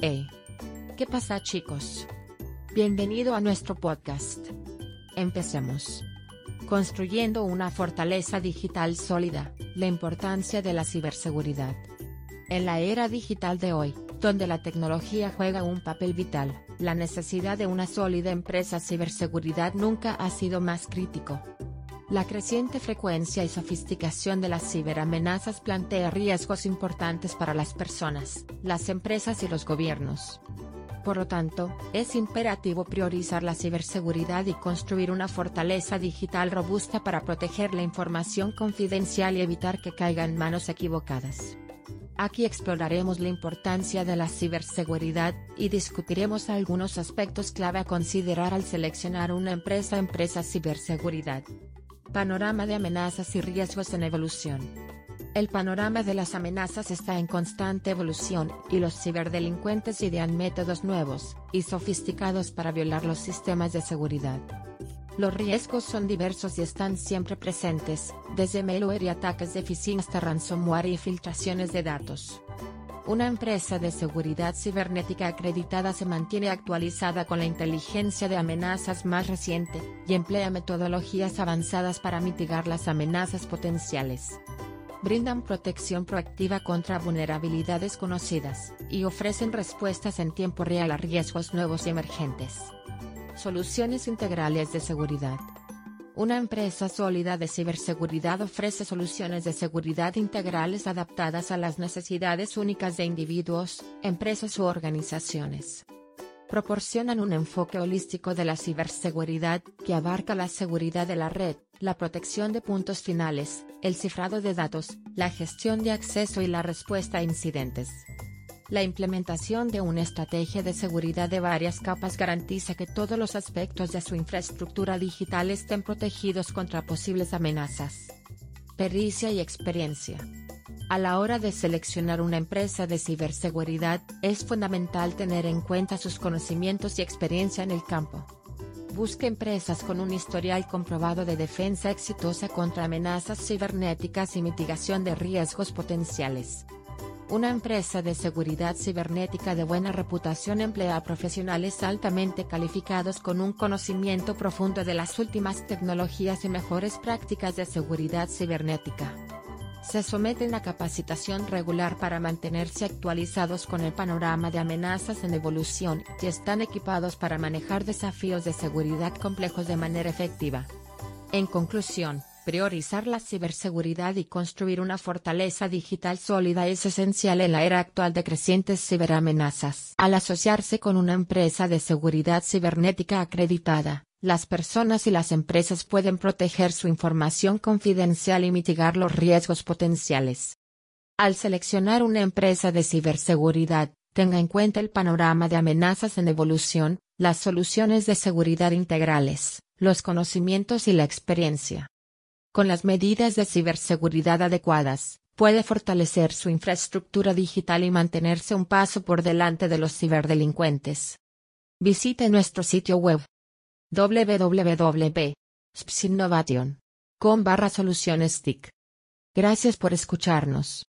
Hey. ¿Qué pasa chicos? Bienvenido a nuestro podcast. Empecemos. Construyendo una fortaleza digital sólida, la importancia de la ciberseguridad. En la era digital de hoy, donde la tecnología juega un papel vital, la necesidad de una sólida empresa ciberseguridad nunca ha sido más crítico. La creciente frecuencia y sofisticación de las ciberamenazas plantea riesgos importantes para las personas, las empresas y los gobiernos. Por lo tanto, es imperativo priorizar la ciberseguridad y construir una fortaleza digital robusta para proteger la información confidencial y evitar que caiga en manos equivocadas. Aquí exploraremos la importancia de la ciberseguridad, y discutiremos algunos aspectos clave a considerar al seleccionar una empresa empresa ciberseguridad. Panorama de amenazas y riesgos en evolución. El panorama de las amenazas está en constante evolución, y los ciberdelincuentes idean métodos nuevos y sofisticados para violar los sistemas de seguridad. Los riesgos son diversos y están siempre presentes, desde malware y ataques de phishing hasta ransomware y filtraciones de datos. Una empresa de seguridad cibernética acreditada se mantiene actualizada con la inteligencia de amenazas más reciente, y emplea metodologías avanzadas para mitigar las amenazas potenciales. Brindan protección proactiva contra vulnerabilidades conocidas, y ofrecen respuestas en tiempo real a riesgos nuevos y emergentes. Soluciones integrales de seguridad. Una empresa sólida de ciberseguridad ofrece soluciones de seguridad integrales adaptadas a las necesidades únicas de individuos, empresas u organizaciones. Proporcionan un enfoque holístico de la ciberseguridad, que abarca la seguridad de la red, la protección de puntos finales, el cifrado de datos, la gestión de acceso y la respuesta a incidentes. La implementación de una estrategia de seguridad de varias capas garantiza que todos los aspectos de su infraestructura digital estén protegidos contra posibles amenazas. Pericia y experiencia. A la hora de seleccionar una empresa de ciberseguridad, es fundamental tener en cuenta sus conocimientos y experiencia en el campo. Busque empresas con un historial comprobado de defensa exitosa contra amenazas cibernéticas y mitigación de riesgos potenciales. Una empresa de seguridad cibernética de buena reputación emplea a profesionales altamente calificados con un conocimiento profundo de las últimas tecnologías y mejores prácticas de seguridad cibernética. Se someten a capacitación regular para mantenerse actualizados con el panorama de amenazas en evolución y están equipados para manejar desafíos de seguridad complejos de manera efectiva. En conclusión, Priorizar la ciberseguridad y construir una fortaleza digital sólida es esencial en la era actual de crecientes ciberamenazas. Al asociarse con una empresa de seguridad cibernética acreditada, las personas y las empresas pueden proteger su información confidencial y mitigar los riesgos potenciales. Al seleccionar una empresa de ciberseguridad, tenga en cuenta el panorama de amenazas en evolución, las soluciones de seguridad integrales, los conocimientos y la experiencia con las medidas de ciberseguridad adecuadas, puede fortalecer su infraestructura digital y mantenerse un paso por delante de los ciberdelincuentes. Visite nuestro sitio web www.spsinnovation.com barra soluciones. Gracias por escucharnos.